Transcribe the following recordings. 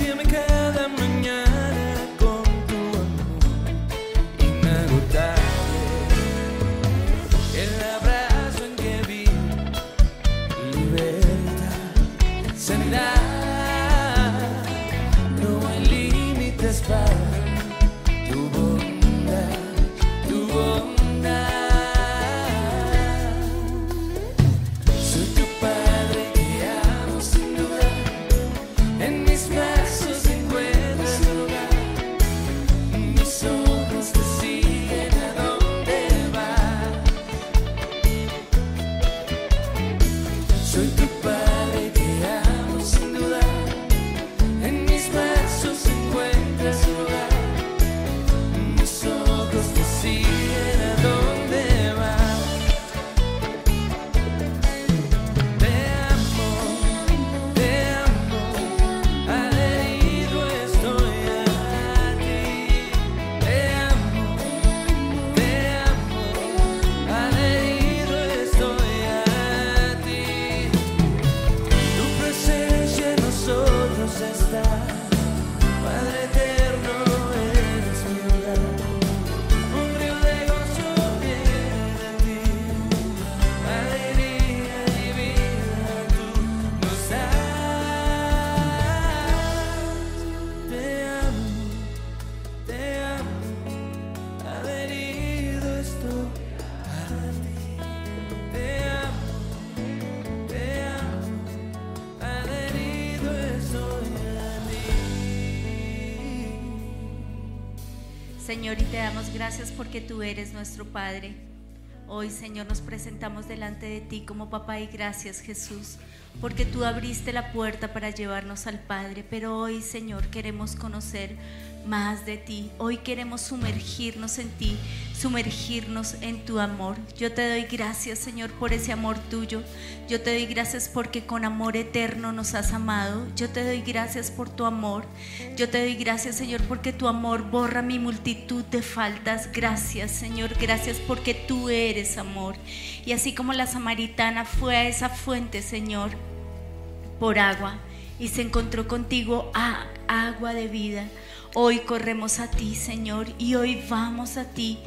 Sacíame cada mañana porque tú eres nuestro Padre. Hoy, Señor, nos presentamos delante de ti como papá y gracias, Jesús, porque tú abriste la puerta para llevarnos al Padre. Pero hoy, Señor, queremos conocer más de ti. Hoy queremos sumergirnos en ti, sumergirnos en tu amor. Yo te doy gracias, Señor, por ese amor tuyo. Yo te doy gracias porque con amor eterno nos has amado. Yo te doy gracias por tu amor. Yo te doy gracias, Señor, porque tu amor borra mi multitud de faltas. Gracias, Señor. Gracias porque tú eres amor. Y así como la samaritana fue a esa fuente, Señor, por agua y se encontró contigo a agua de vida. Hoy corremos a ti, Señor, y hoy vamos a ti,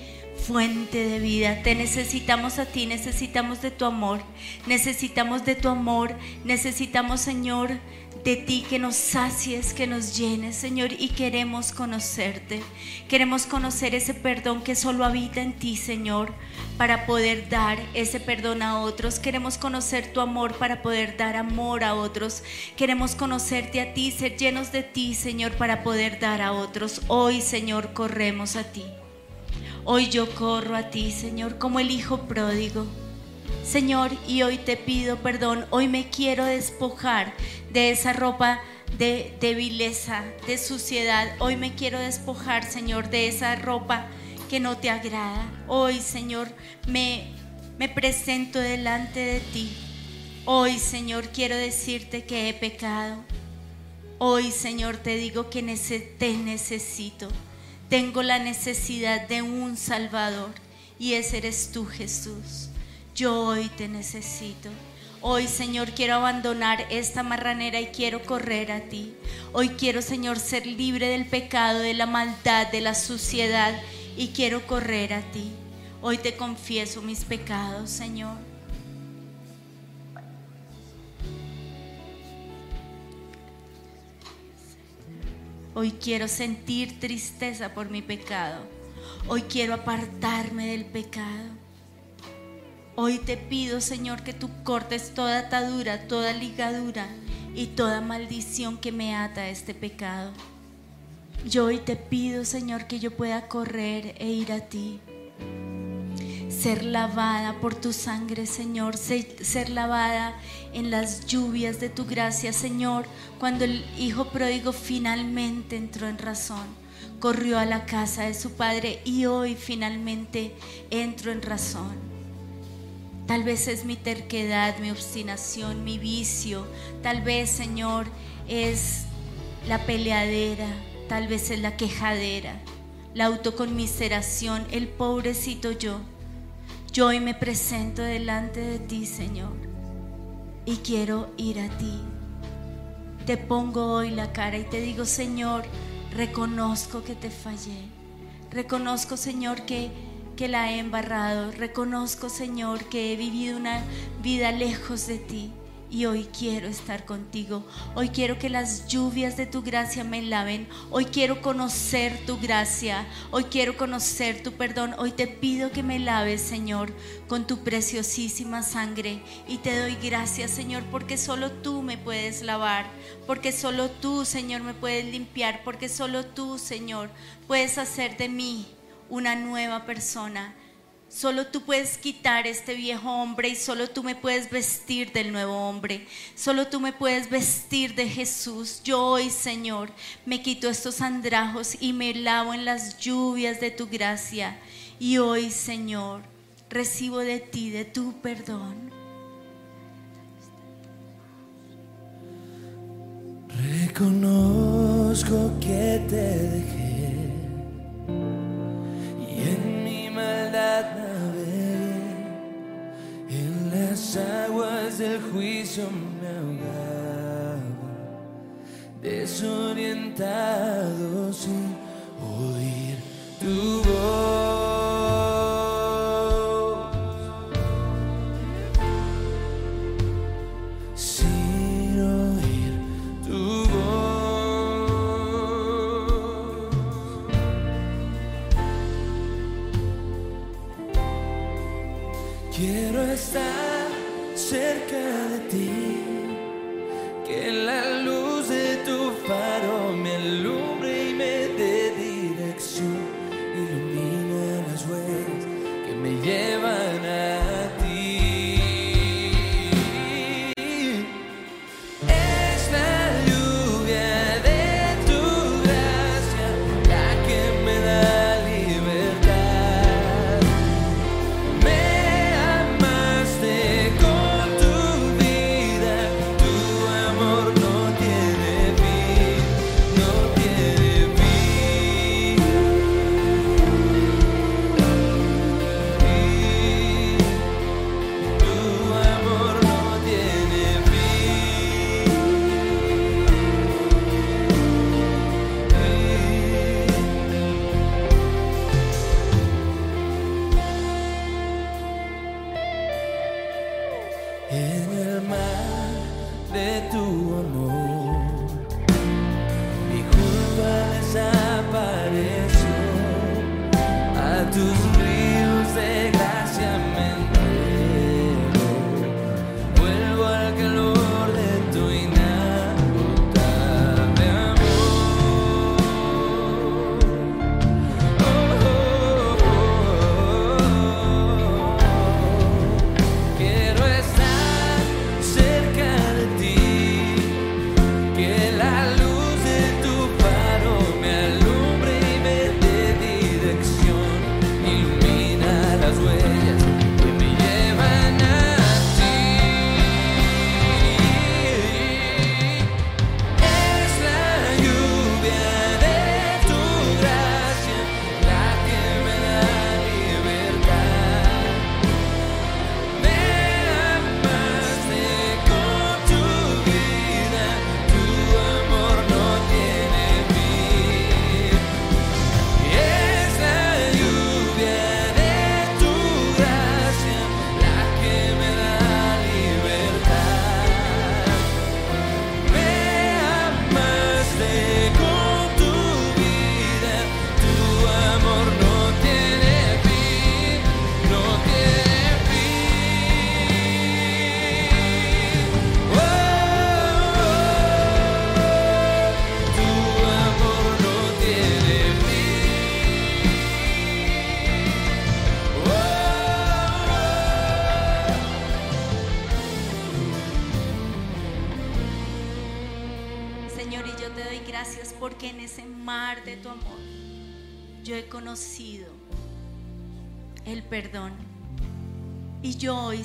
fuente de vida. Te necesitamos a ti, necesitamos de tu amor, necesitamos de tu amor, necesitamos, Señor, de ti que nos sacies, que nos llenes, Señor, y queremos conocerte. Queremos conocer ese perdón que solo habita en ti, Señor, para poder dar ese perdón a otros. Queremos conocer tu amor para poder dar amor a otros. Queremos conocerte a ti, ser llenos de ti, Señor, para poder dar a otros. Hoy, Señor, corremos a ti. Hoy yo corro a ti, Señor, como el Hijo pródigo. Señor, y hoy te pido perdón. Hoy me quiero despojar de esa ropa de, de vileza, de suciedad. Hoy me quiero despojar, Señor, de esa ropa que no te agrada. Hoy, Señor, me, me presento delante de ti. Hoy, Señor, quiero decirte que he pecado. Hoy, Señor, te digo que te necesito. Tengo la necesidad de un Salvador y ese eres tú, Jesús. Yo hoy te necesito. Hoy, Señor, quiero abandonar esta marranera y quiero correr a ti. Hoy quiero, Señor, ser libre del pecado, de la maldad, de la suciedad y quiero correr a ti. Hoy te confieso mis pecados, Señor. Hoy quiero sentir tristeza por mi pecado. Hoy quiero apartarme del pecado. Hoy te pido, Señor, que tú cortes toda atadura, toda ligadura y toda maldición que me ata a este pecado. Yo hoy te pido, Señor, que yo pueda correr e ir a ti. Ser lavada por tu sangre, Señor. se- Ser lavada en las lluvias de tu gracia, Señor. Cuando el hijo pródigo finalmente entró en razón, corrió a la casa de su padre y hoy finalmente entro en razón. Tal vez es mi terquedad, mi obstinación, mi vicio. Tal vez, Señor, es la peleadera. Tal vez es la quejadera, la autoconmiseración, el pobrecito yo. Yo hoy me presento delante de ti, Señor, y quiero ir a ti. Te pongo hoy la cara y te digo, Señor, reconozco que te fallé. Reconozco, Señor, que, que la he embarrado. Reconozco, Señor, que he vivido una vida lejos de ti. Y hoy quiero estar contigo. Hoy quiero que las lluvias de tu gracia me laven. Hoy quiero conocer tu gracia. Hoy quiero conocer tu perdón. Hoy te pido que me laves, Señor, con tu preciosísima sangre. Y te doy gracias, Señor, porque solo tú me puedes lavar. Porque solo tú, Señor, me puedes limpiar. Porque solo tú, Señor, puedes hacer de mí una nueva persona. Solo tú puedes quitar este viejo hombre y solo tú me puedes vestir del nuevo hombre. Solo tú me puedes vestir de Jesús. Yo hoy, Señor, me quito estos andrajos y me lavo en las lluvias de tu gracia. Y hoy, Señor, recibo de ti, de tu perdón. Reconozco que te dejé En las aguas del juicio me ahogaba, desorientado sin oír tu voz.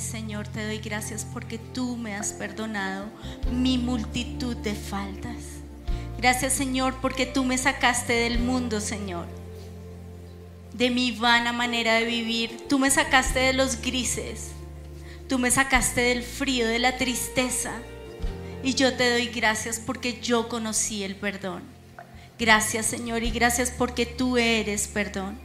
Señor, te doy gracias porque tú me has perdonado mi multitud de faltas. Gracias, Señor, porque tú me sacaste del mundo, Señor. De mi vana manera de vivir. Tú me sacaste de los grises. Tú me sacaste del frío, de la tristeza. Y yo te doy gracias porque yo conocí el perdón. Gracias Señor y gracias porque tú eres perdón.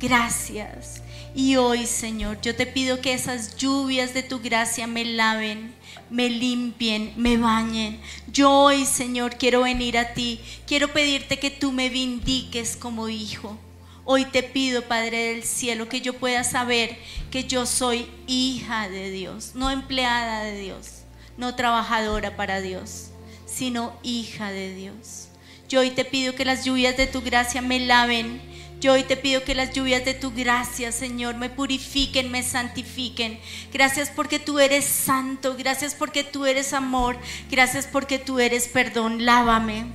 Gracias. Y hoy Señor, yo te pido que esas lluvias de tu gracia me laven, me limpien, me bañen. Yo hoy Señor quiero venir a ti. Quiero pedirte que tú me vindiques como hijo. Hoy te pido, Padre del Cielo, que yo pueda saber que yo soy hija de Dios, no empleada de Dios no trabajadora para Dios, sino hija de Dios. Yo hoy te pido que las lluvias de tu gracia me laven. Yo hoy te pido que las lluvias de tu gracia, Señor, me purifiquen, me santifiquen. Gracias porque tú eres santo, gracias porque tú eres amor, gracias porque tú eres perdón. Lávame,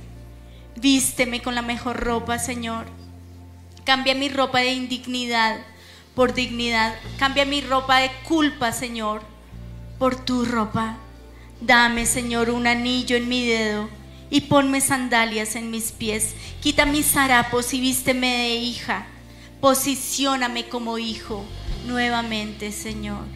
vísteme con la mejor ropa, Señor. Cambia mi ropa de indignidad por dignidad. Cambia mi ropa de culpa, Señor, por tu ropa. Dame, Señor, un anillo en mi dedo y ponme sandalias en mis pies. Quita mis harapos y vísteme de hija. Posicióname como hijo nuevamente, Señor.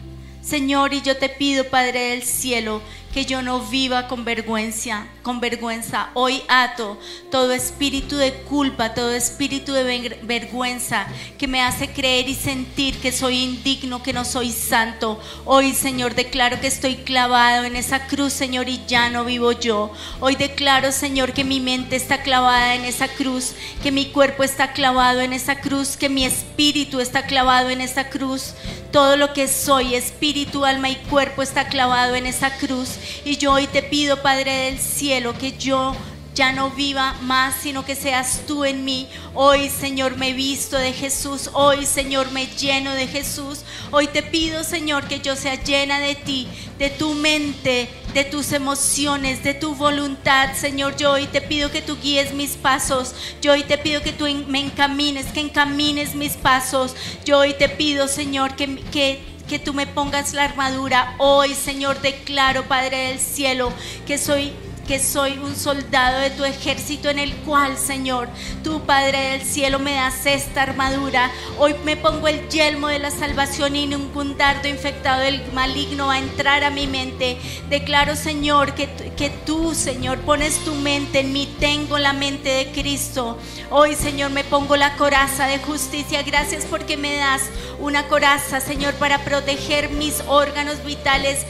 Señor, y yo te pido, Padre del cielo, que yo no viva con vergüenza, con vergüenza. Hoy ato todo espíritu de culpa, todo espíritu de vergüenza que me hace creer y sentir que soy indigno, que no soy santo. Hoy, Señor, declaro que estoy clavado en esa cruz, Señor, y ya no vivo yo. Hoy declaro, Señor, que mi mente está clavada en esa cruz, que mi cuerpo está clavado en esa cruz, que mi espíritu está clavado en esa cruz. Todo lo que soy, espíritu, alma y cuerpo está clavado en esa cruz y yo hoy te pido, Padre del cielo, que yo ya no viva más, sino que seas tú en mí. Hoy, Señor, me visto de Jesús. Hoy, Señor, me lleno de Jesús. Hoy te pido, Señor, que yo sea llena de ti, de tu mente, de tus emociones, de tu voluntad, Señor. Yo hoy te pido que tú guíes mis pasos. Yo hoy te pido que tú me encamines, que encamines mis pasos. Yo hoy te pido, Señor, que, que que tú me pongas la armadura. Hoy, Señor, declaro, Padre del cielo, que soy que soy un soldado de tu ejército en el cual, Señor, tu Padre del cielo me das esta armadura. Hoy me pongo el yelmo de la salvación y ningún dardo infectado del maligno va a entrar a mi mente. Declaro, Señor, que, que tú, Señor, pones tu mente en mí. Tengo la mente de Cristo. Hoy, Señor, me pongo la coraza de justicia. Gracias porque me das una coraza, Señor, para proteger mis órganos vitales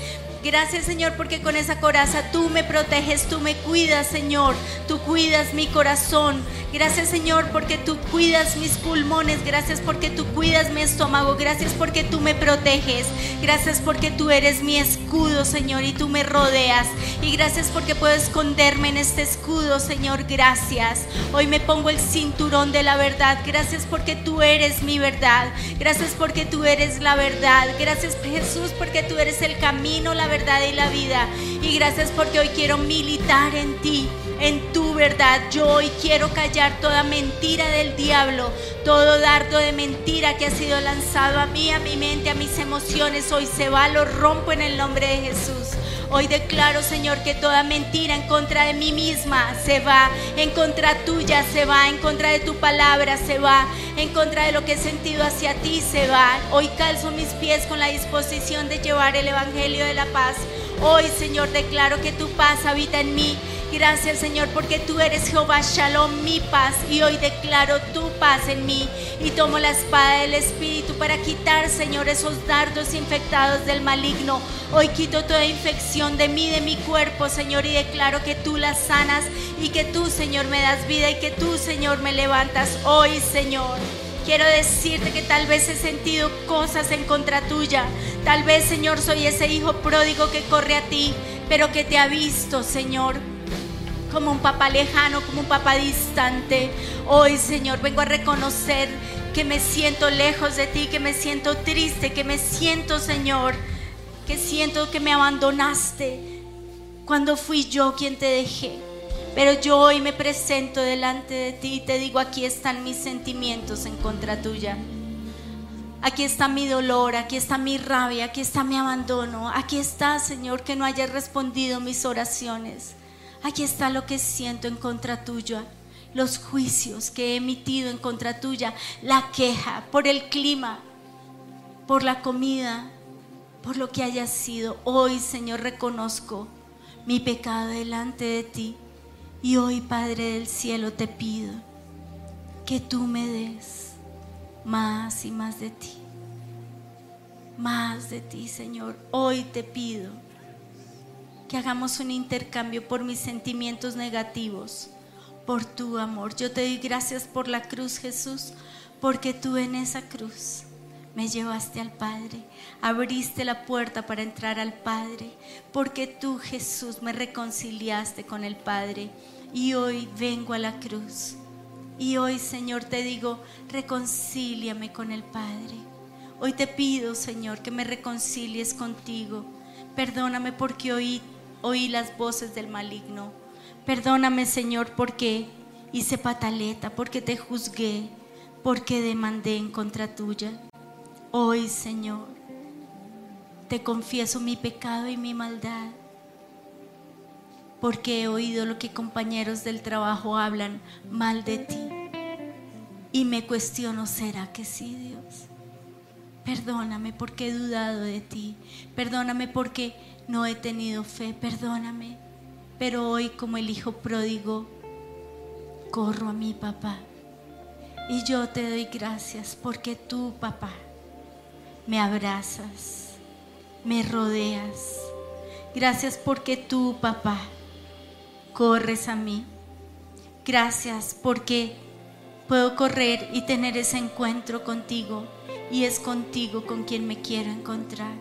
Gracias Señor porque con esa coraza tú me proteges, tú me cuidas Señor, tú cuidas mi corazón. Gracias Señor porque tú cuidas mis pulmones, gracias porque tú cuidas mi estómago, gracias porque tú me proteges, gracias porque tú eres mi escudo Señor y tú me rodeas. Y gracias porque puedo esconderme en este escudo Señor, gracias. Hoy me pongo el cinturón de la verdad, gracias porque tú eres mi verdad, gracias porque tú eres la verdad, gracias Jesús porque tú eres el camino, la verdad y la vida. Y gracias porque hoy quiero militar en ti, en tu verdad. Yo hoy quiero callar toda mentira del diablo, todo dardo de mentira que ha sido lanzado a mí, a mi mente, a mis emociones. Hoy se va, lo rompo en el nombre de Jesús. Hoy declaro, Señor, que toda mentira en contra de mí misma se va, en contra tuya se va, en contra de tu palabra se va, en contra de lo que he sentido hacia ti se va. Hoy calzo mis pies con la disposición de llevar el Evangelio de la paz. Hoy, Señor, declaro que tu paz habita en mí Gracias Señor porque tú eres Jehová Shalom, mi paz. Y hoy declaro tu paz en mí. Y tomo la espada del Espíritu para quitar, Señor, esos dardos infectados del maligno. Hoy quito toda infección de mí, de mi cuerpo, Señor. Y declaro que tú las sanas y que tú, Señor, me das vida y que tú, Señor, me levantas hoy, Señor. Quiero decirte que tal vez he sentido cosas en contra tuya. Tal vez, Señor, soy ese hijo pródigo que corre a ti, pero que te ha visto, Señor como un papá lejano, como un papá distante. Hoy, Señor, vengo a reconocer que me siento lejos de ti, que me siento triste, que me siento, Señor, que siento que me abandonaste cuando fui yo quien te dejé. Pero yo hoy me presento delante de ti y te digo, aquí están mis sentimientos en contra tuya. Aquí está mi dolor, aquí está mi rabia, aquí está mi abandono, aquí está, Señor, que no hayas respondido mis oraciones. Aquí está lo que siento en contra tuya, los juicios que he emitido en contra tuya, la queja por el clima, por la comida, por lo que haya sido. Hoy, Señor, reconozco mi pecado delante de ti. Y hoy, Padre del cielo, te pido que tú me des más y más de ti. Más de ti, Señor. Hoy te pido que hagamos un intercambio por mis sentimientos negativos, por tu amor. Yo te doy gracias por la cruz, Jesús, porque tú en esa cruz me llevaste al Padre, abriste la puerta para entrar al Padre, porque tú, Jesús, me reconciliaste con el Padre y hoy vengo a la cruz y hoy, Señor, te digo, reconcíliame con el Padre. Hoy te pido, Señor, que me reconcilies contigo. Perdóname porque oí, oí las voces del maligno. Perdóname, Señor, porque hice pataleta, porque te juzgué, porque demandé en contra tuya. Hoy, Señor, te confieso mi pecado y mi maldad porque he oído lo que compañeros del trabajo hablan mal de ti. Y me cuestiono, ¿será que sí, Dios? Perdóname porque he dudado de ti. Perdóname porque no he tenido fe. Perdóname. Pero hoy como el hijo pródigo, corro a mi papá. Y yo te doy gracias porque tú, papá, me abrazas, me rodeas. Gracias porque tú, papá, corres a mí. Gracias porque puedo correr y tener ese encuentro contigo y es contigo con quien me quiero encontrar.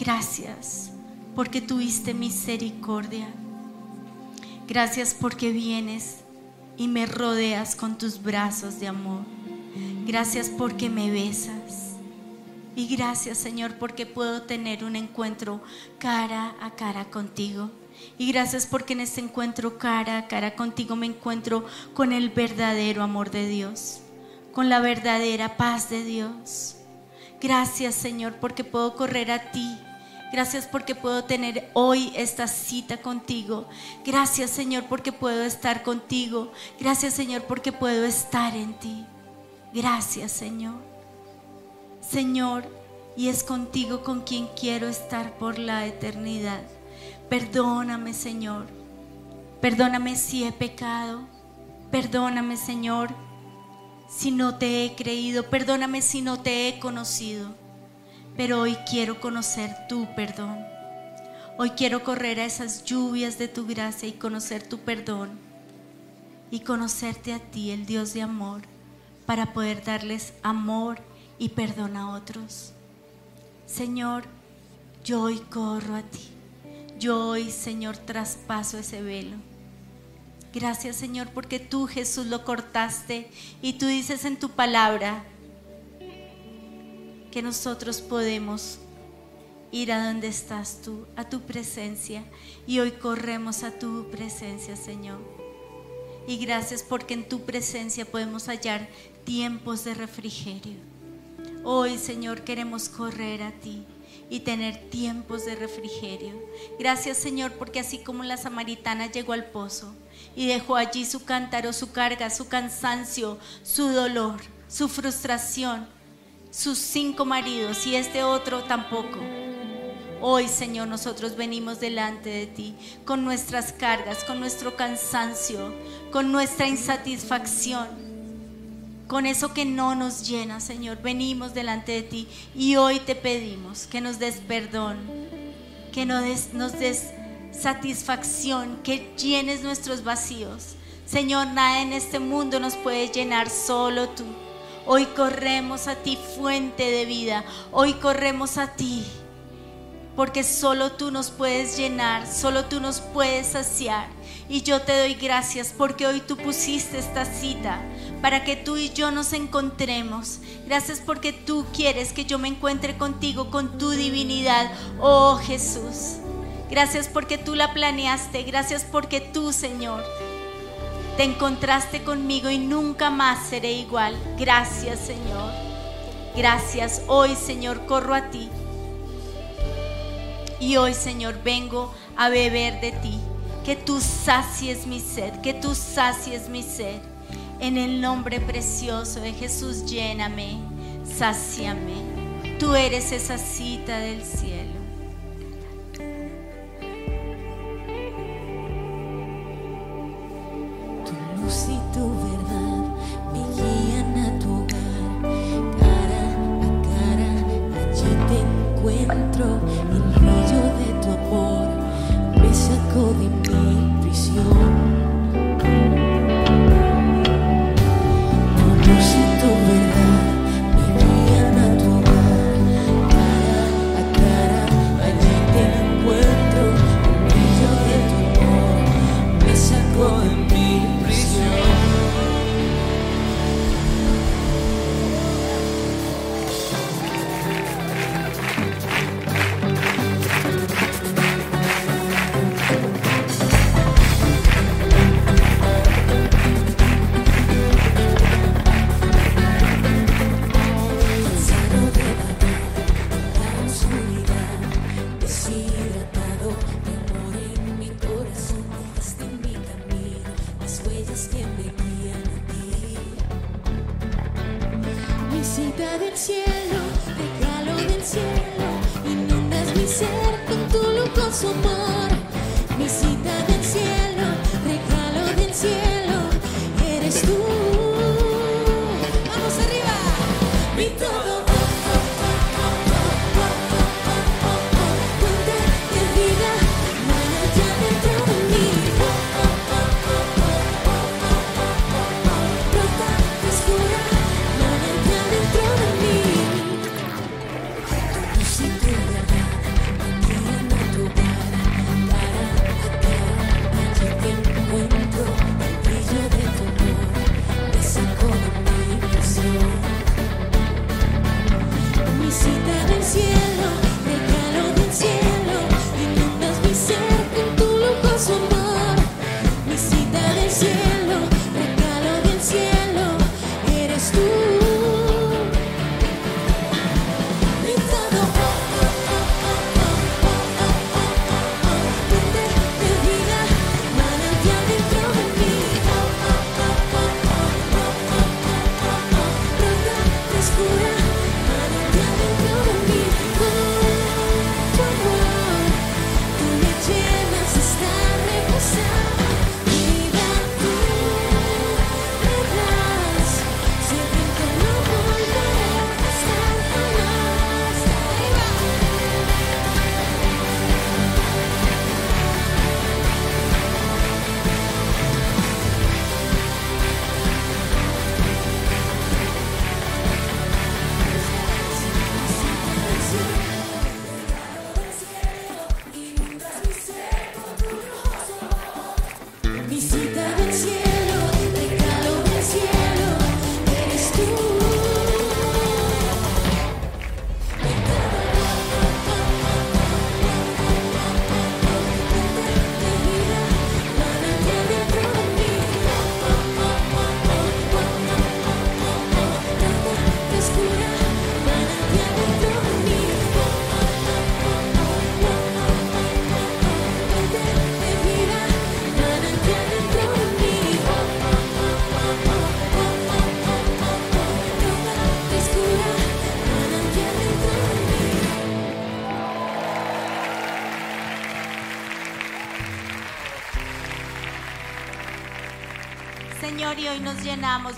Gracias porque tuviste misericordia. Gracias porque vienes y me rodeas con tus brazos de amor. Gracias porque me besas. Y gracias Señor porque puedo tener un encuentro cara a cara contigo. Y gracias porque en este encuentro cara a cara contigo me encuentro con el verdadero amor de Dios, con la verdadera paz de Dios. Gracias Señor porque puedo correr a ti. Gracias porque puedo tener hoy esta cita contigo. Gracias Señor porque puedo estar contigo. Gracias Señor porque puedo estar en ti. Gracias Señor. Señor, y es contigo con quien quiero estar por la eternidad. Perdóname, Señor. Perdóname si he pecado. Perdóname, Señor, si no te he creído. Perdóname si no te he conocido. Pero hoy quiero conocer tu perdón. Hoy quiero correr a esas lluvias de tu gracia y conocer tu perdón. Y conocerte a ti, el Dios de amor, para poder darles amor y perdón a otros. Señor, yo hoy corro a ti. Yo hoy, Señor, traspaso ese velo. Gracias, Señor, porque tú, Jesús, lo cortaste y tú dices en tu palabra que nosotros podemos ir a donde estás tú, a tu presencia. Y hoy corremos a tu presencia, Señor. Y gracias porque en tu presencia podemos hallar tiempos de refrigerio. Hoy, Señor, queremos correr a ti y tener tiempos de refrigerio. Gracias Señor porque así como la samaritana llegó al pozo y dejó allí su cántaro, su carga, su cansancio, su dolor, su frustración, sus cinco maridos y este otro tampoco. Hoy, Señor, nosotros venimos delante de ti con nuestras cargas, con nuestro cansancio, con nuestra insatisfacción con eso que no nos llena, Señor. Venimos delante de ti y hoy te pedimos que nos des perdón, que nos des, nos des satisfacción, que llenes nuestros vacíos. Señor, nada en este mundo nos puede llenar, solo tú. Hoy corremos a ti, fuente de vida. Hoy corremos a ti, porque solo tú nos puedes llenar, solo tú nos puedes saciar. Y yo te doy gracias porque hoy tú pusiste esta cita para que tú y yo nos encontremos. Gracias porque tú quieres que yo me encuentre contigo con tu divinidad, oh Jesús. Gracias porque tú la planeaste. Gracias porque tú, Señor, te encontraste conmigo y nunca más seré igual. Gracias, Señor. Gracias. Hoy, Señor, corro a ti. Y hoy, Señor, vengo a beber de ti. Que tú sacies mi sed, que tú sacies mi sed. En el nombre precioso de Jesús, lléname, sáciame. Tú eres esa cita del cielo. Tu luz y tu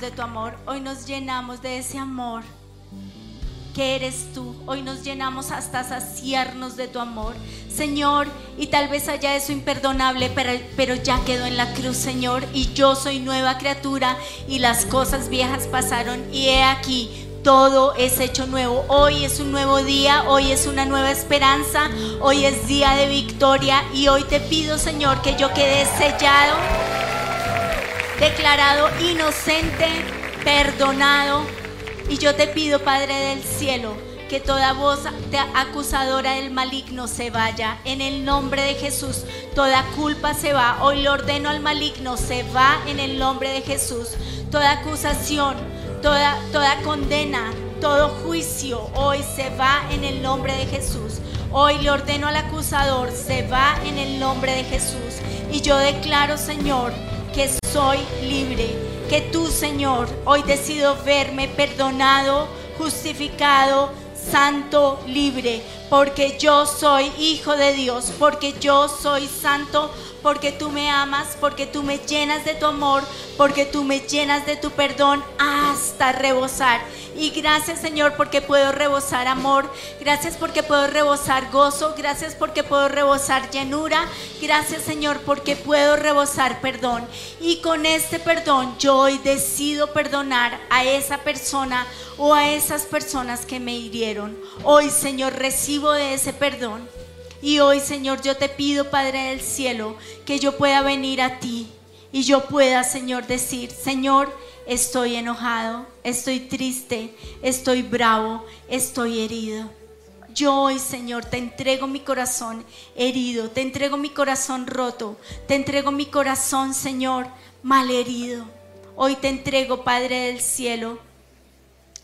de tu amor, hoy nos llenamos de ese amor que eres tú, hoy nos llenamos hasta saciarnos de tu amor, Señor, y tal vez haya eso imperdonable, pero, pero ya quedó en la cruz, Señor, y yo soy nueva criatura y las cosas viejas pasaron y he aquí. Todo es hecho nuevo. Hoy es un nuevo día, hoy es una nueva esperanza, hoy es día de victoria y hoy te pido, Señor, que yo quede sellado declarado inocente, perdonado. Y yo te pido, Padre del cielo, que toda voz acusadora del maligno se vaya. En el nombre de Jesús, toda culpa se va. Hoy le ordeno al maligno, se va en el nombre de Jesús. Toda acusación, toda, toda condena, todo juicio, hoy se va en el nombre de Jesús. Hoy le ordeno al acusador, se va en el nombre de Jesús. Y yo declaro, Señor, que soy libre, que tú, Señor, hoy decido verme perdonado, justificado, santo, libre, porque yo soy hijo de Dios, porque yo soy santo, porque tú me amas, porque tú me llenas de tu amor, porque tú me llenas de tu perdón hasta rebosar. Y gracias Señor porque puedo rebosar amor, gracias porque puedo rebosar gozo, gracias porque puedo rebosar llenura, gracias Señor porque puedo rebosar perdón. Y con este perdón yo hoy decido perdonar a esa persona o a esas personas que me hirieron. Hoy Señor recibo de ese perdón. Y hoy, Señor, yo te pido, Padre del cielo, que yo pueda venir a ti y yo pueda, Señor, decir, Señor, estoy enojado, estoy triste, estoy bravo, estoy herido. Yo hoy, Señor, te entrego mi corazón herido, te entrego mi corazón roto, te entrego mi corazón, Señor, malherido. Hoy te entrego, Padre del cielo,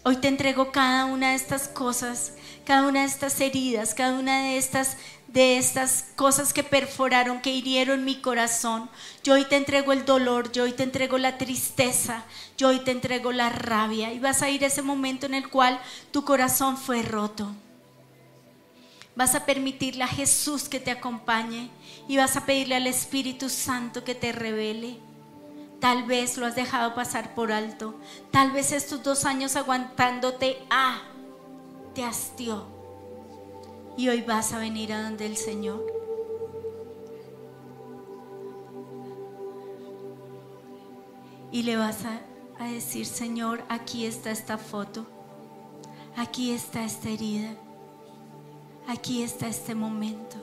Hoy te entrego cada una de estas cosas, cada una de estas heridas, cada una de estas de estas cosas que perforaron, que hirieron mi corazón. Yo hoy te entrego el dolor, yo hoy te entrego la tristeza, yo hoy te entrego la rabia y vas a ir a ese momento en el cual tu corazón fue roto. Vas a permitirle a Jesús que te acompañe y vas a pedirle al Espíritu Santo que te revele. Tal vez lo has dejado pasar por alto. Tal vez estos dos años aguantándote, ah, te hastió. Y hoy vas a venir a donde el Señor. Y le vas a, a decir, Señor, aquí está esta foto. Aquí está esta herida. Aquí está este momento.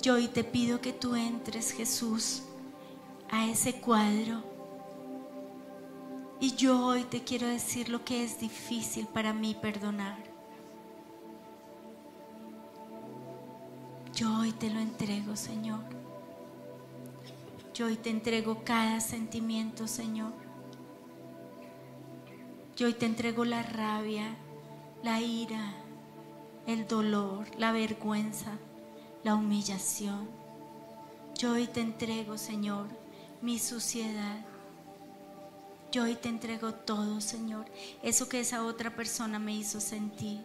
Yo hoy te pido que tú entres, Jesús a ese cuadro. Y yo hoy te quiero decir lo que es difícil para mí perdonar. Yo hoy te lo entrego, Señor. Yo hoy te entrego cada sentimiento, Señor. Yo hoy te entrego la rabia, la ira, el dolor, la vergüenza, la humillación. Yo hoy te entrego, Señor, mi suciedad. Yo hoy te entrego todo, Señor, eso que esa otra persona me hizo sentir.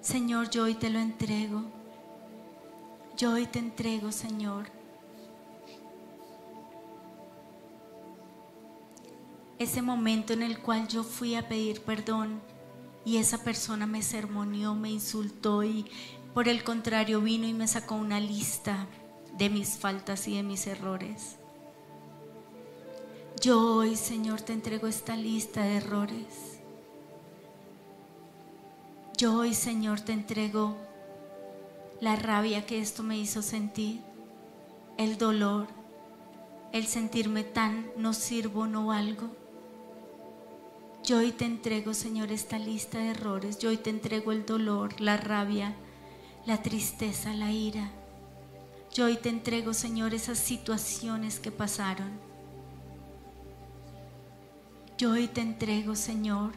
Señor, yo hoy te lo entrego. Yo hoy te entrego, Señor. Ese momento en el cual yo fui a pedir perdón y esa persona me sermoneó, me insultó y por el contrario vino y me sacó una lista de mis faltas y de mis errores. Yo hoy, Señor, te entrego esta lista de errores. Yo hoy, Señor, te entrego la rabia que esto me hizo sentir, el dolor, el sentirme tan no sirvo, no valgo. Yo hoy te entrego, Señor, esta lista de errores. Yo hoy te entrego el dolor, la rabia, la tristeza, la ira. Yo hoy te entrego, Señor, esas situaciones que pasaron. Yo hoy te entrego, Señor,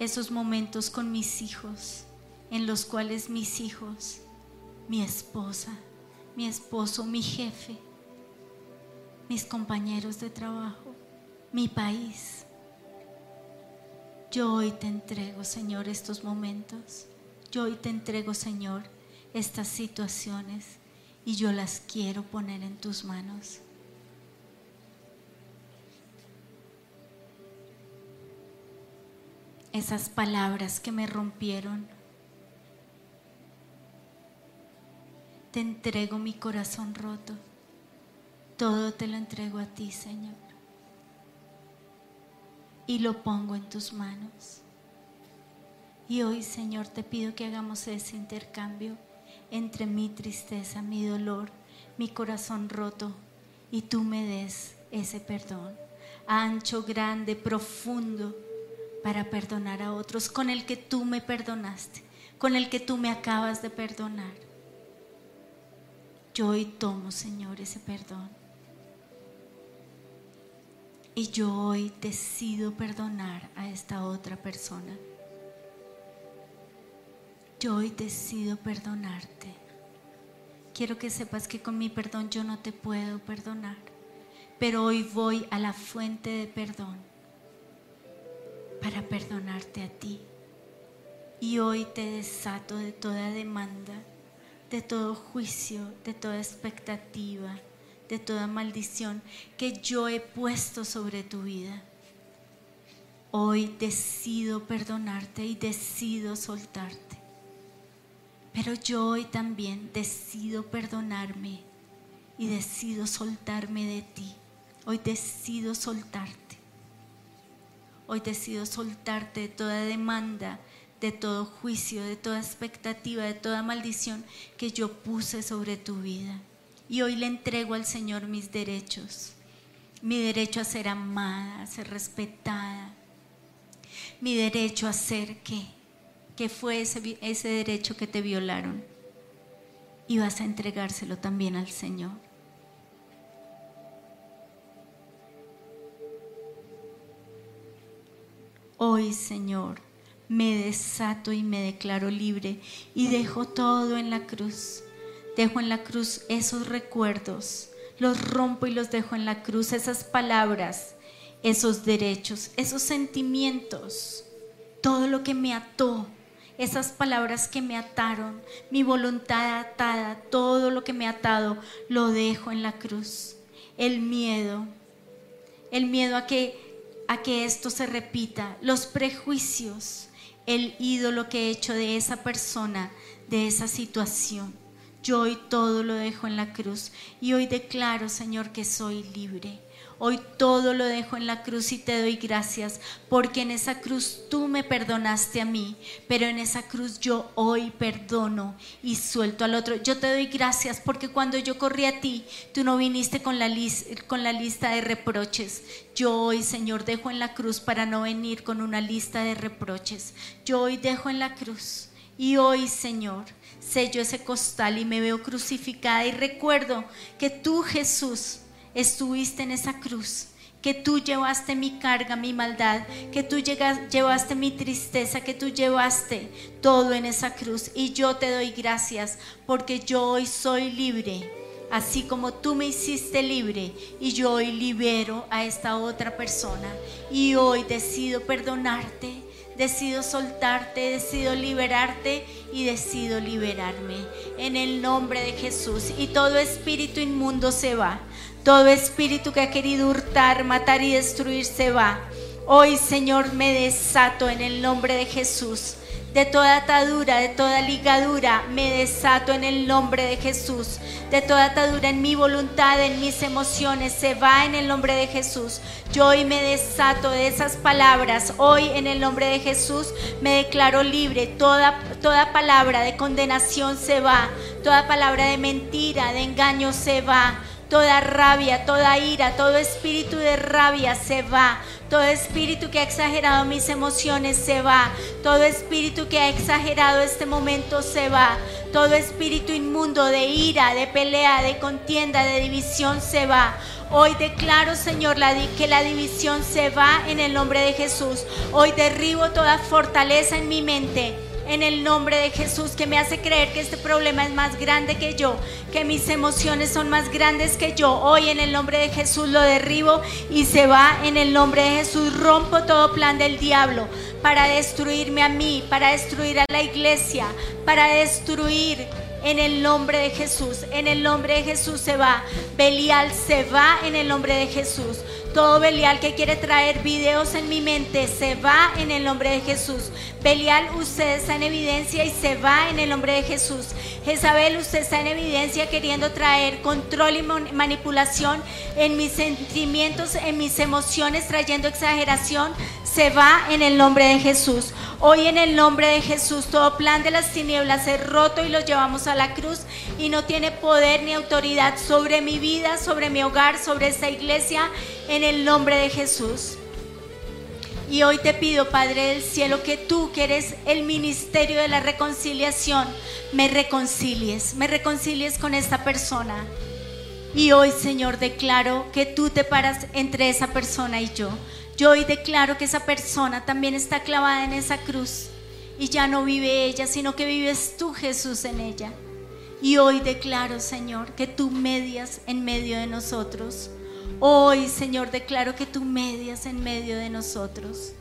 esos momentos con mis hijos, en los cuales mis hijos, mi esposa, mi esposo, mi jefe, mis compañeros de trabajo, mi país. Yo hoy te entrego, Señor, estos momentos. Yo hoy te entrego, Señor, estas situaciones y yo las quiero poner en tus manos. Esas palabras que me rompieron. Te entrego mi corazón roto. Todo te lo entrego a ti, Señor. Y lo pongo en tus manos. Y hoy, Señor, te pido que hagamos ese intercambio entre mi tristeza, mi dolor, mi corazón roto, y tú me des ese perdón, ancho, grande, profundo, para perdonar a otros con el que tú me perdonaste, con el que tú me acabas de perdonar. Yo hoy tomo, Señor, ese perdón. Y yo hoy decido perdonar a esta otra persona. Yo hoy decido perdonarte. Quiero que sepas que con mi perdón yo no te puedo perdonar, pero hoy voy a la fuente de perdón para perdonarte a ti. Y hoy te desato de toda demanda, de todo juicio, de toda expectativa, de toda maldición que yo he puesto sobre tu vida. Hoy decido perdonarte y decido soltarte. Pero yo hoy también decido perdonarme y decido soltarme de ti. Hoy decido soltarte. Hoy decido soltarte de toda demanda, de todo juicio, de toda expectativa, de toda maldición que yo puse sobre tu vida. Y hoy le entrego al Señor mis derechos. Mi derecho a ser amada, a ser respetada. Mi derecho a ser qué? ¿Qué fue ese, ese derecho que te violaron? Y vas a entregárselo también al Señor. Hoy, Señor, me desato y me declaro libre y dejo todo en la cruz. Dejo en la cruz esos recuerdos, los rompo y los dejo en la cruz, esas palabras, esos derechos, esos sentimientos, todo lo que me ató, esas palabras que me ataron, mi voluntad atada, todo lo que me ha atado, lo dejo en la cruz. El miedo, el miedo a que, a que esto se repita, los prejuicios, el ídolo que he hecho de esa persona, de esa situación. Yo hoy todo lo dejo en la cruz y hoy declaro, Señor, que soy libre. Hoy todo lo dejo en la cruz y te doy gracias porque en esa cruz tú me perdonaste a mí, pero en esa cruz yo hoy perdono y suelto al otro. Yo te doy gracias porque cuando yo corrí a ti, tú no viniste con la, con la lista de reproches. Yo hoy, Señor, dejo en la cruz para no venir con una lista de reproches. Yo hoy dejo en la cruz y hoy, Señor, sello ese costal y me veo crucificada y recuerdo que tú, Jesús, estuviste en esa cruz, que tú llevaste mi carga, mi maldad, que tú llevaste mi tristeza, que tú llevaste todo en esa cruz. Y yo te doy gracias porque yo hoy soy libre. Así como tú me hiciste libre y yo hoy libero a esta otra persona y hoy decido perdonarte, decido soltarte, decido liberarte y decido liberarme en el nombre de Jesús. Y todo espíritu inmundo se va. Todo espíritu que ha querido hurtar, matar y destruir se va. Hoy, Señor, me desato en el nombre de Jesús. De toda atadura, de toda ligadura, me desato en el nombre de Jesús. De toda atadura en mi voluntad, en mis emociones, se va en el nombre de Jesús. Yo hoy me desato de esas palabras. Hoy en el nombre de Jesús me declaro libre. Toda, toda palabra de condenación se va. Toda palabra de mentira, de engaño se va. Toda rabia, toda ira, todo espíritu de rabia se va. Todo espíritu que ha exagerado mis emociones se va. Todo espíritu que ha exagerado este momento se va. Todo espíritu inmundo de ira, de pelea, de contienda, de división se va. Hoy declaro, Señor, que la división se va en el nombre de Jesús. Hoy derribo toda fortaleza en mi mente en el nombre de Jesús que me hace creer que este problema es más grande que yo, que mis emociones son más grandes que yo. Hoy en el nombre de Jesús lo derribo y se va en el nombre de Jesús. Rompo todo plan del diablo para destruirme a mí, para destruir a la iglesia, para destruir en el nombre de Jesús. En el nombre de Jesús se va. Belial se va en el nombre de Jesús. Todo Belial que quiere traer videos en mi mente se va en el nombre de Jesús. Belial, usted está en evidencia y se va en el nombre de Jesús. Jezabel, usted está en evidencia queriendo traer control y manipulación en mis sentimientos, en mis emociones, trayendo exageración. Se va en el nombre de Jesús. Hoy en el nombre de Jesús, todo plan de las tinieblas es roto y lo llevamos a la cruz y no tiene poder ni autoridad sobre mi vida, sobre mi hogar, sobre esta iglesia, en el nombre de Jesús. Y hoy te pido, Padre del Cielo, que tú, que eres el ministerio de la reconciliación, me reconcilies, me reconcilies con esta persona. Y hoy, Señor, declaro que tú te paras entre esa persona y yo. Yo hoy declaro que esa persona también está clavada en esa cruz y ya no vive ella, sino que vives tú, Jesús, en ella. Y hoy declaro, Señor, que tú medias en medio de nosotros. Hoy, Señor, declaro que tú medias en medio de nosotros.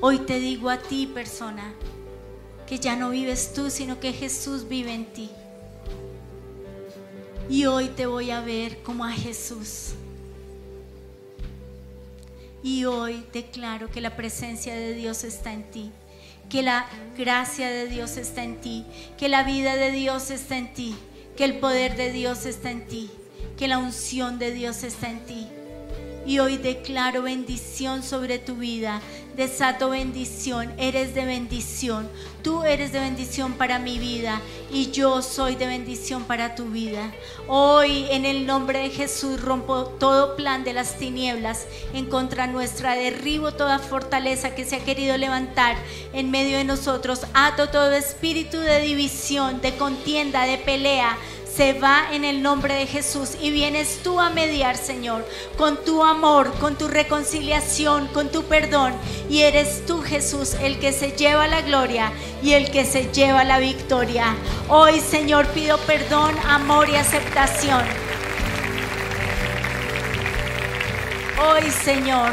Hoy te digo a ti, persona, que ya no vives tú, sino que Jesús vive en ti. Y hoy te voy a ver como a Jesús. Y hoy declaro que la presencia de Dios está en ti, que la gracia de Dios está en ti, que la vida de Dios está en ti, que el poder de Dios está en ti, que la unción de Dios está en ti. Y hoy declaro bendición sobre tu vida. Desato bendición. Eres de bendición. Tú eres de bendición para mi vida. Y yo soy de bendición para tu vida. Hoy en el nombre de Jesús rompo todo plan de las tinieblas en contra nuestra. Derribo toda fortaleza que se ha querido levantar en medio de nosotros. Ato todo espíritu de división, de contienda, de pelea se va en el nombre de Jesús y vienes tú a mediar, Señor, con tu amor, con tu reconciliación, con tu perdón. Y eres tú, Jesús, el que se lleva la gloria y el que se lleva la victoria. Hoy, Señor, pido perdón, amor y aceptación. Hoy, Señor,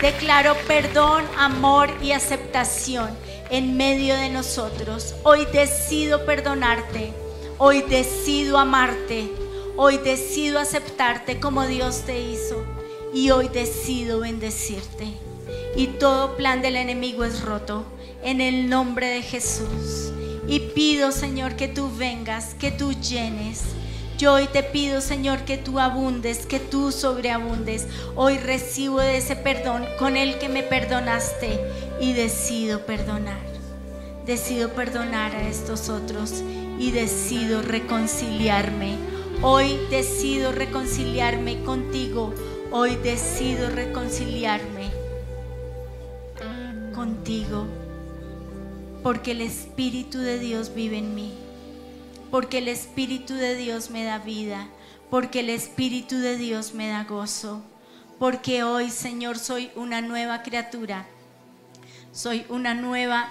declaro perdón, amor y aceptación en medio de nosotros. Hoy decido perdonarte. Hoy decido amarte. Hoy decido aceptarte como Dios te hizo. Y hoy decido bendecirte. Y todo plan del enemigo es roto en el nombre de Jesús. Y pido, Señor, que tú vengas, que tú llenes. Yo hoy te pido, Señor, que tú abundes, que tú sobreabundes. Hoy recibo de ese perdón con el que me perdonaste y decido perdonar. Decido perdonar a estos otros y decido reconciliarme. Hoy decido reconciliarme contigo. Hoy decido reconciliarme contigo. Porque el Espíritu de Dios vive en mí. Porque el Espíritu de Dios me da vida. Porque el Espíritu de Dios me da gozo. Porque hoy, Señor, soy una nueva criatura. Soy una nueva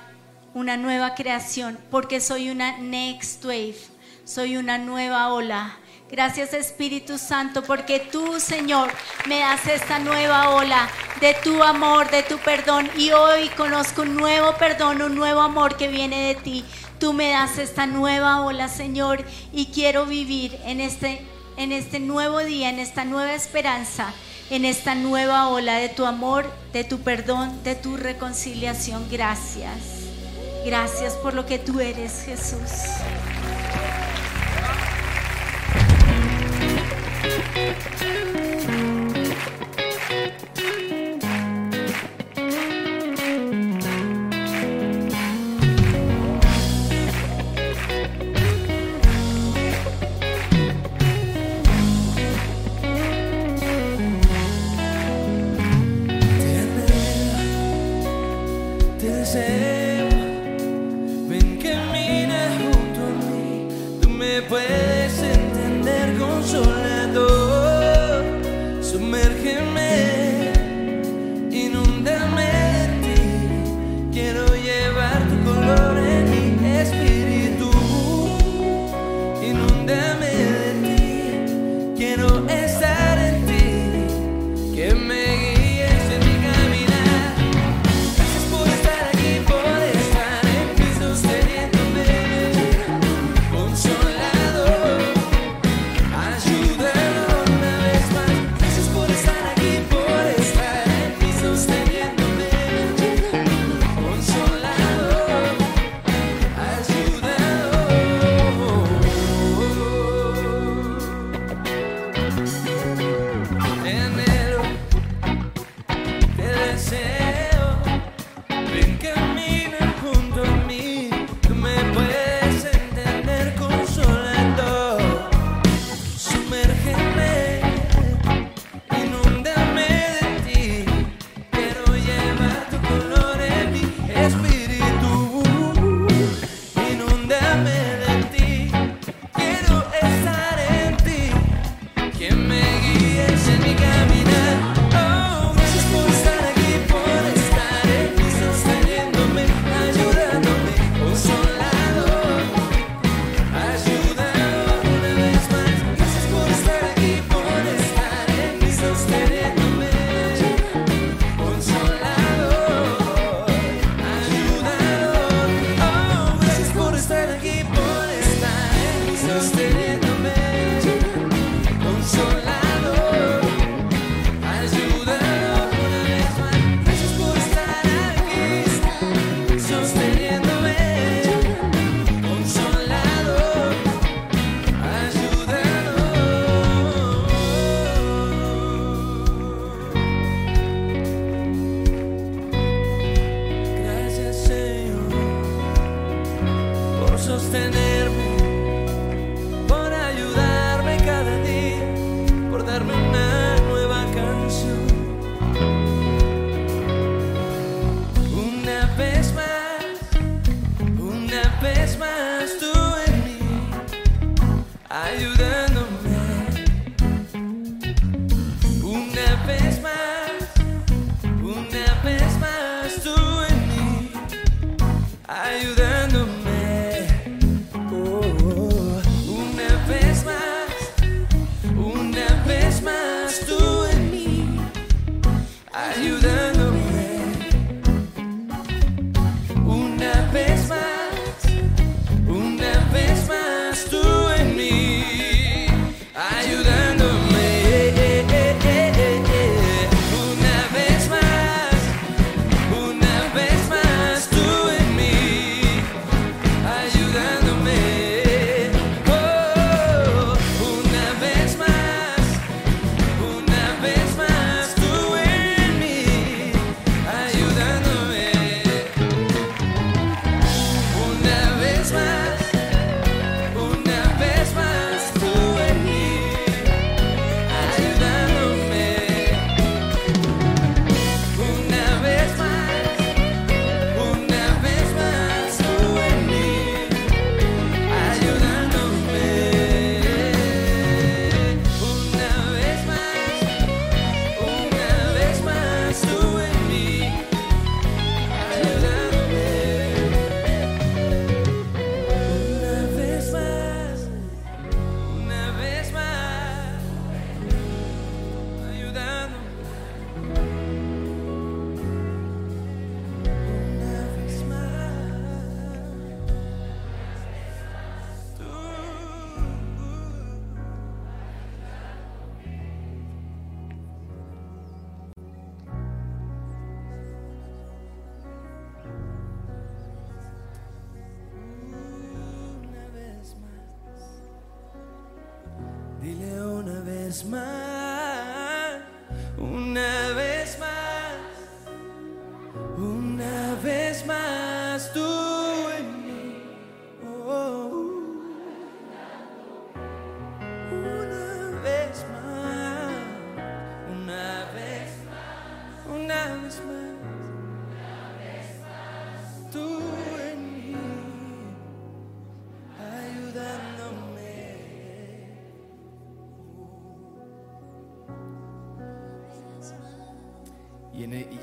una nueva creación, porque soy una next wave, soy una nueva ola. Gracias Espíritu Santo, porque tú, Señor, me das esta nueva ola de tu amor, de tu perdón. Y hoy conozco un nuevo perdón, un nuevo amor que viene de ti. Tú me das esta nueva ola, Señor, y quiero vivir en este, en este nuevo día, en esta nueva esperanza, en esta nueva ola de tu amor, de tu perdón, de tu reconciliación. Gracias. Gracias por lo que tú eres, Jesús.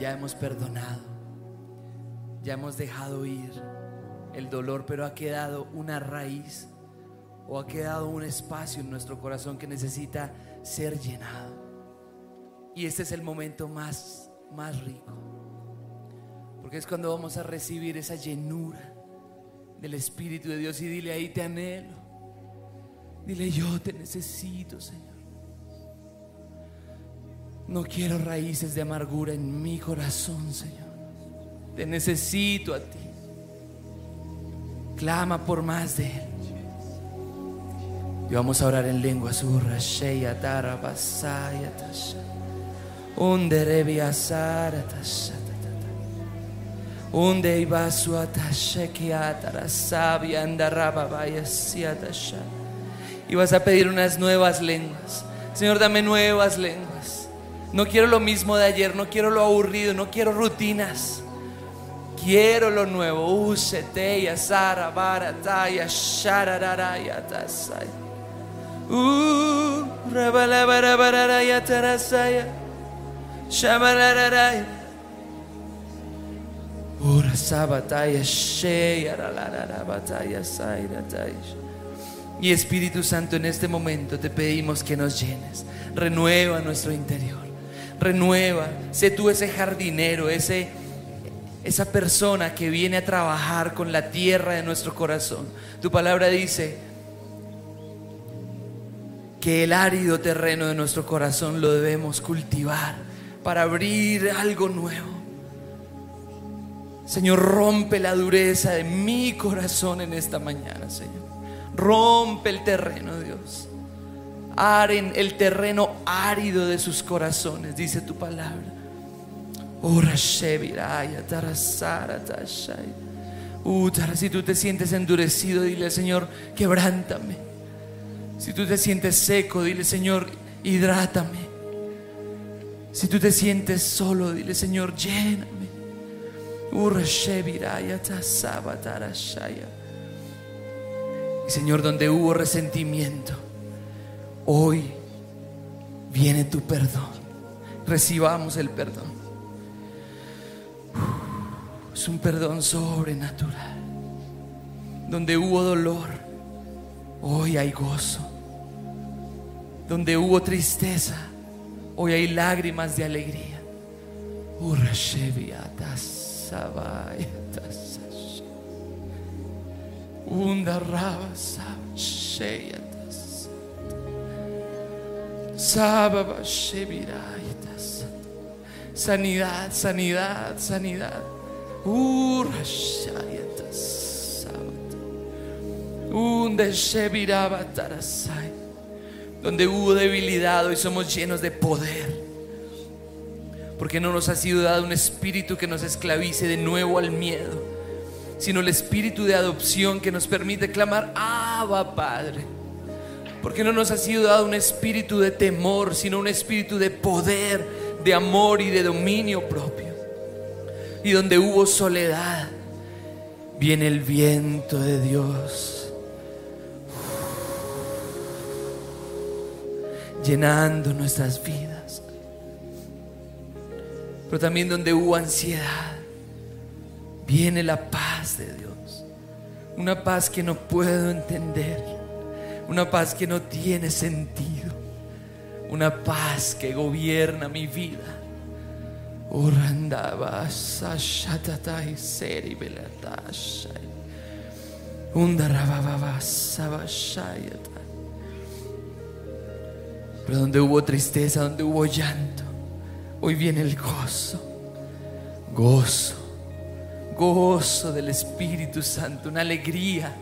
Ya hemos perdonado, ya hemos dejado ir el dolor, pero ha quedado una raíz o ha quedado un espacio en nuestro corazón que necesita ser llenado. Y este es el momento más, más rico, porque es cuando vamos a recibir esa llenura del Espíritu de Dios y dile ahí te anhelo, dile yo te necesito, Señor. No quiero raíces de amargura en mi corazón, Señor. Te necesito a ti. Clama por más de Él. Y vamos a orar en lengua surra, sheya tara basaya tasha. Underebi asara tasha. Unde ibasu atashe kiatara sabia tasha. Y vas a pedir unas nuevas lenguas. Señor, dame nuevas lenguas. No quiero lo mismo de ayer, no quiero lo aburrido, no quiero rutinas. Quiero lo nuevo. Usete sara barataya sharararaya tasay. Uh, rabalabarabaraya tarasaya. Sairataya. Y Espíritu Santo, en este momento te pedimos que nos llenes. Renueva nuestro interior. Renueva. Sé tú ese jardinero, ese, esa persona que viene a trabajar con la tierra de nuestro corazón. Tu palabra dice que el árido terreno de nuestro corazón lo debemos cultivar para abrir algo nuevo. Señor, rompe la dureza de mi corazón en esta mañana, Señor. Rompe el terreno, Dios. Aren el terreno árido de sus corazones, dice tu palabra. Uh, si tú te sientes endurecido, dile Señor, quebrántame. Si tú te sientes seco, dile Señor, hidrátame. Si tú te sientes solo, dile Señor, lléname. Y Señor, donde hubo resentimiento, hoy viene tu perdón. Recibamos el perdón. Es un perdón sobrenatural. Donde hubo dolor, hoy hay gozo. Donde hubo tristeza, hoy hay lágrimas de alegría. Sanidad, sanidad, sanidad. Donde hubo debilidad, hoy somos llenos de poder. Porque no nos ha sido dado un espíritu que nos esclavice de nuevo al miedo sino el espíritu de adopción que nos permite clamar, Abba Padre. Porque no nos ha sido dado un espíritu de temor, sino un espíritu de poder, de amor y de dominio propio. Y donde hubo soledad, viene el viento de Dios, llenando nuestras vidas. Pero también donde hubo ansiedad, viene la paz de Dios. Una paz que no puedo entender. Una paz que no tiene sentido. Una paz que gobierna mi vida. Pero donde hubo tristeza, donde hubo llanto, hoy viene el gozo. Gozo gozo del Espíritu Santo, una alegría,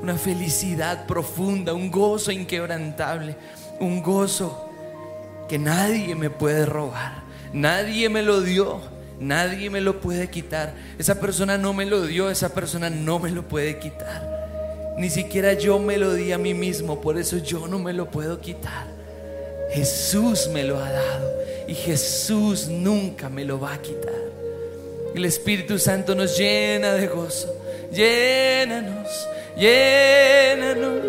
una felicidad profunda, un gozo inquebrantable, un gozo que nadie me puede robar, nadie me lo dio, nadie me lo puede quitar. Esa persona no me lo dio, esa persona no me lo puede quitar. Ni siquiera yo me lo di a mí mismo, por eso yo no me lo puedo quitar. Jesús me lo ha dado y Jesús nunca me lo va a quitar. El Espíritu Santo nos llena de gozo. Llénanos, llénanos.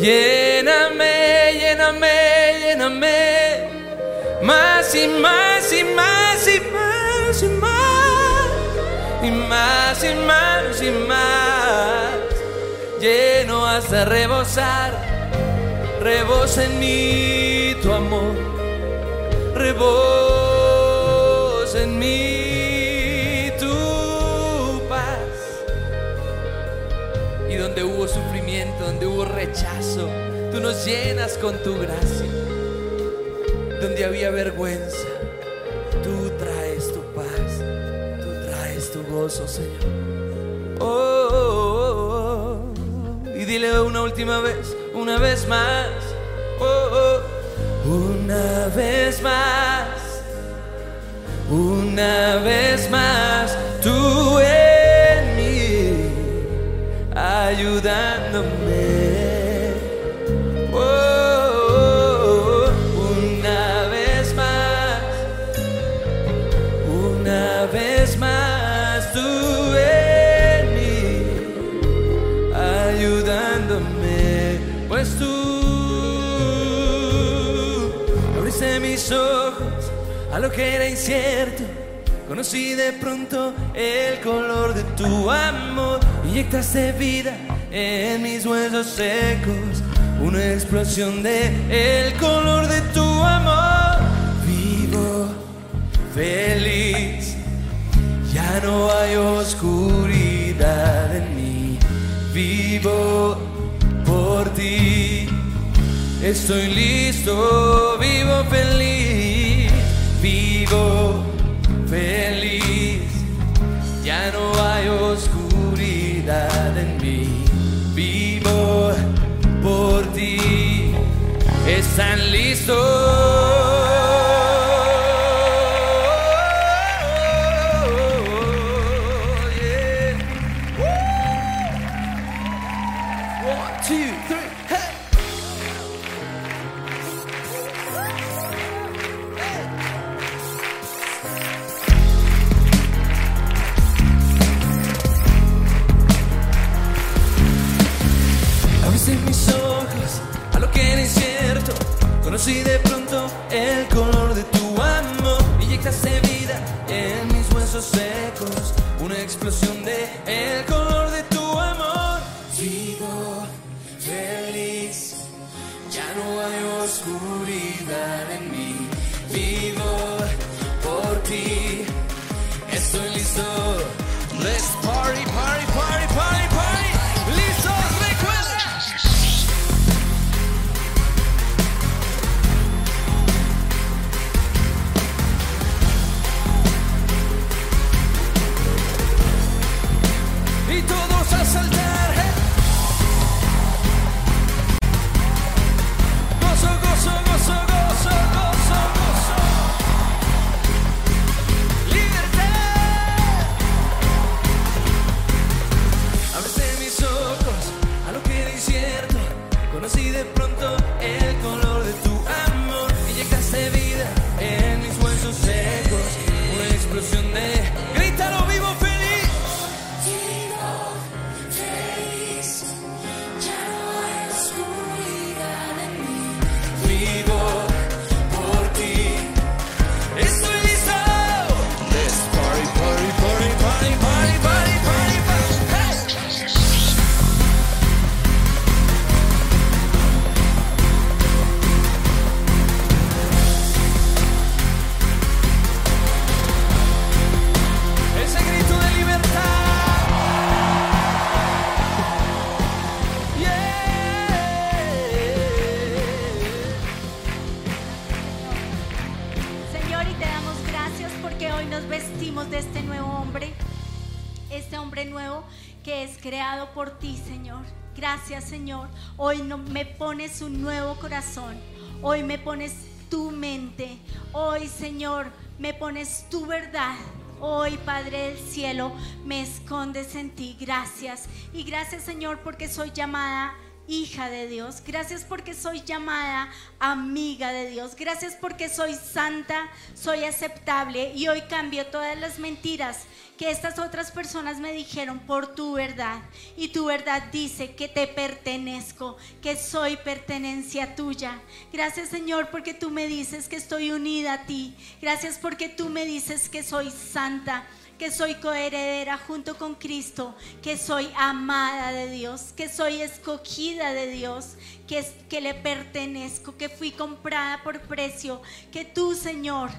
Lléname, lléname, lléname. Más y más y más y más y más. Y más y más y más. Lleno hasta rebosar. Rebosa en mí tu amor. Rebosa donde hubo sufrimiento, donde hubo rechazo, tú nos llenas con tu gracia. Donde había vergüenza, tú traes tu paz, tú traes tu gozo, Señor. Oh, oh, oh, oh. Y dile una última vez, una vez más. Oh, oh. Una vez más, una vez más, que era incierto. Conocí de pronto el color de tu amor, inyectaste vida en mis huesos secos, una explosión de el color de tu amor. Vivo feliz, ya no hay oscuridad en mí. Vivo por ti. Estoy listo, vivo feliz, feliz. Ya no hay oscuridad en mí. Vivo por ti. ¿Están listos? Hoy nos vestimos de este nuevo hombre, este hombre nuevo que es creado por ti, Señor. Gracias, Señor. Hoy no, me pones un nuevo corazón. Hoy me pones tu mente. Hoy, Señor, me pones tu verdad. Hoy, Padre del cielo, me escondes en ti. Gracias. Y gracias, Señor, porque soy llamada hija de Dios. Gracias porque soy llamada amiga de Dios. Gracias porque soy santa, soy aceptable y hoy cambio todas las mentiras que estas otras personas me dijeron por tu verdad. Y tu verdad dice que te pertenezco, que soy pertenencia tuya. Gracias Señor porque tú me dices que estoy unida a ti. Gracias porque tú me dices que soy santa que soy coheredera junto con Cristo, que soy amada de Dios, que soy escogida de Dios, que, que le pertenezco, que fui comprada por precio, que tú, Señor,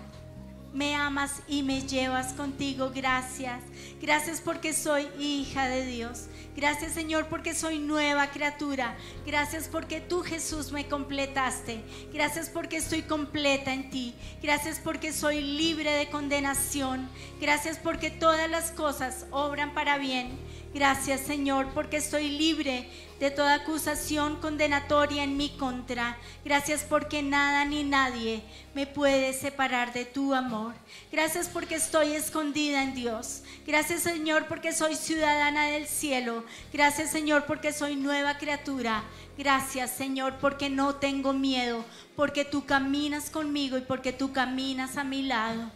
me amas y me llevas contigo. Gracias. Gracias porque soy hija de Dios. Gracias Señor porque soy nueva criatura. Gracias porque tú Jesús me completaste. Gracias porque estoy completa en ti. Gracias porque soy libre de condenación. Gracias porque todas las cosas obran para bien. Gracias Señor porque estoy libre de toda acusación condenatoria en mi contra. Gracias porque nada ni nadie me puede separar de tu amor. Gracias porque estoy escondida en Dios. Gracias Señor porque soy ciudadana del cielo. Gracias Señor porque soy nueva criatura. Gracias Señor porque no tengo miedo, porque tú caminas conmigo y porque tú caminas a mi lado.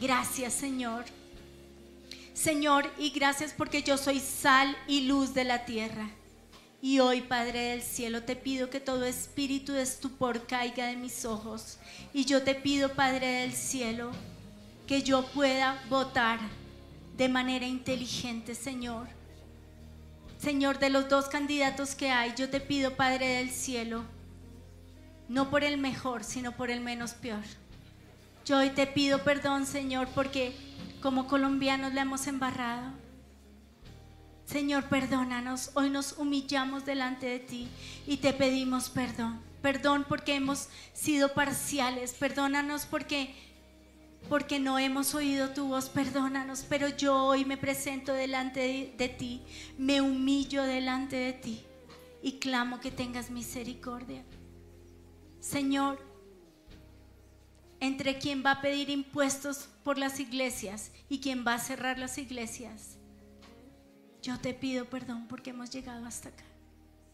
Gracias Señor. Señor, y gracias porque yo soy sal y luz de la tierra. Y hoy, Padre del cielo, te pido que todo espíritu de estupor caiga de mis ojos. Y yo te pido, Padre del cielo, que yo pueda votar de manera inteligente, Señor. Señor, de los dos candidatos que hay, yo te pido, Padre del cielo, no por el mejor, sino por el menos peor. Yo hoy te pido perdón, Señor, porque como colombianos le hemos embarrado. Señor, perdónanos. Hoy nos humillamos delante de ti y te pedimos perdón. Perdón porque hemos sido parciales. Perdónanos porque porque no hemos oído tu voz. Perdónanos, pero yo hoy me presento delante de, de ti. Me humillo delante de ti y clamo que tengas misericordia. Señor, entre quien va a pedir impuestos por las iglesias y quien va a cerrar las iglesias. Yo te pido perdón porque hemos llegado hasta acá.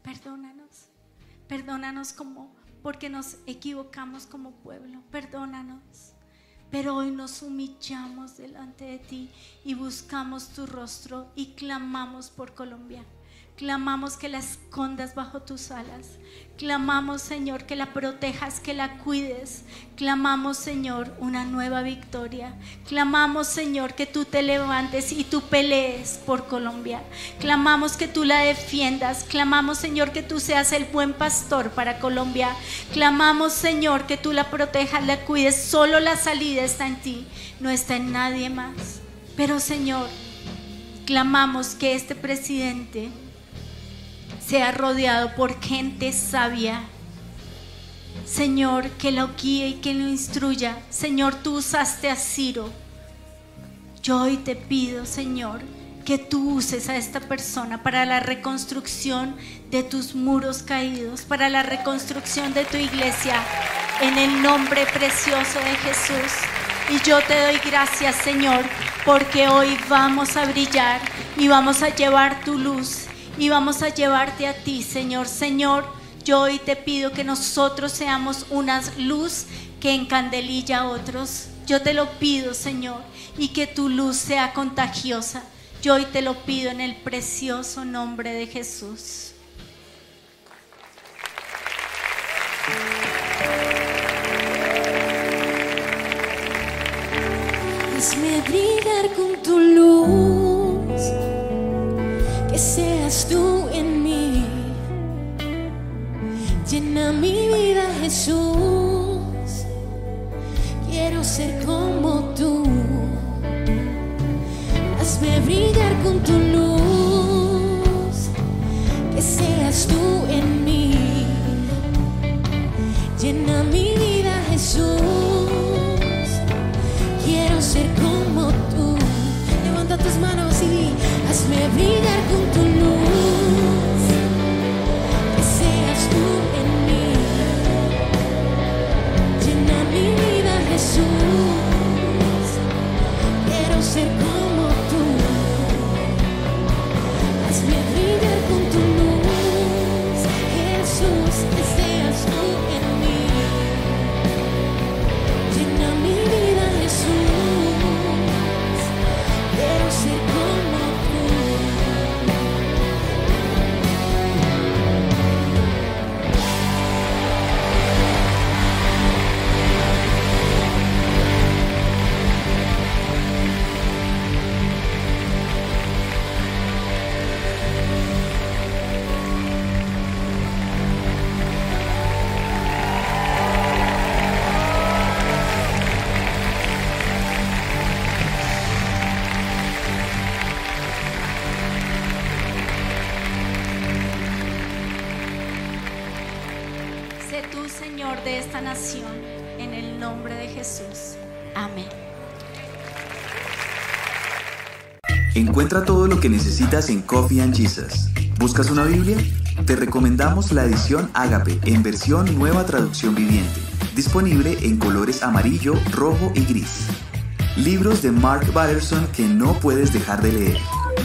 Perdónanos. Perdónanos como porque nos equivocamos como pueblo. Perdónanos. Pero hoy nos humillamos delante de ti y buscamos tu rostro y clamamos por Colombia. Clamamos que la escondas bajo tus alas. Clamamos, Señor, que la protejas, que la cuides. Clamamos, Señor, una nueva victoria. Clamamos, Señor, que tú te levantes y tú pelees por Colombia. Clamamos que tú la defiendas. Clamamos, Señor, que tú seas el buen pastor para Colombia. Clamamos, Señor, que tú la protejas, la cuides. Solo la salida está en ti, no está en nadie más. Pero, Señor, clamamos que este presidente sea rodeado por gente sabia. Señor, que lo guíe y que lo instruya. Señor, tú usaste a Ciro. Yo hoy te pido, Señor, que tú uses a esta persona para la reconstrucción de tus muros caídos, para la reconstrucción de tu iglesia, en el nombre precioso de Jesús. Y yo te doy gracias, Señor, porque hoy vamos a brillar y vamos a llevar tu luz y vamos a llevarte a ti, Señor. Señor, yo hoy te pido que nosotros seamos una luz que encandelilla a otros. Yo te lo pido, Señor, y que tu luz sea contagiosa. Yo hoy te lo pido en el precioso nombre de Jesús. Hazme brillar con tu luz, que seas tú en mí. Llena mi vida, Jesús. Quiero ser como tú. Hazme brillar con tu luz, que seas tú en mí. Llena mi vida, Jesús. Quiero ser como tú. Levanta tus manos y hazme brillar con tu luz. Ser de esta nación, en el nombre de Jesús. Amén. Encuentra todo lo que necesitas en Coffee and Jesus. ¿Buscas una Biblia? Te recomendamos la edición Ágape en versión nueva traducción viviente, disponible en colores amarillo, rojo y gris. Libros de Mark Batterson que no puedes dejar de leer.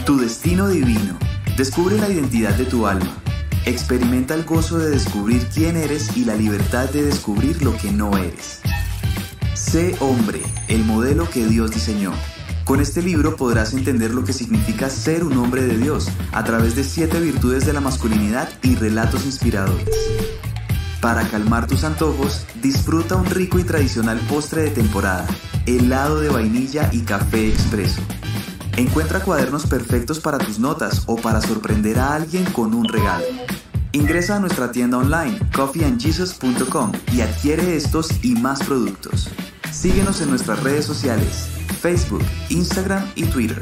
Tu destino divino. Descubre la identidad de tu alma. Experimenta el gozo de descubrir quién eres y la libertad de descubrir lo que no eres. Sé hombre, el modelo que Dios diseñó. Con este libro podrás entender lo que significa ser un hombre de Dios a través de siete virtudes de la masculinidad y relatos inspiradores. Para calmar tus antojos, disfruta un rico y tradicional postre de temporada, helado de vainilla y café expreso. Encuentra cuadernos perfectos para tus notas o para sorprender a alguien con un regalo. Ingresa a nuestra tienda online coffeeandjesus.com y adquiere estos y más productos. Síguenos en nuestras redes sociales, Facebook, Instagram y Twitter.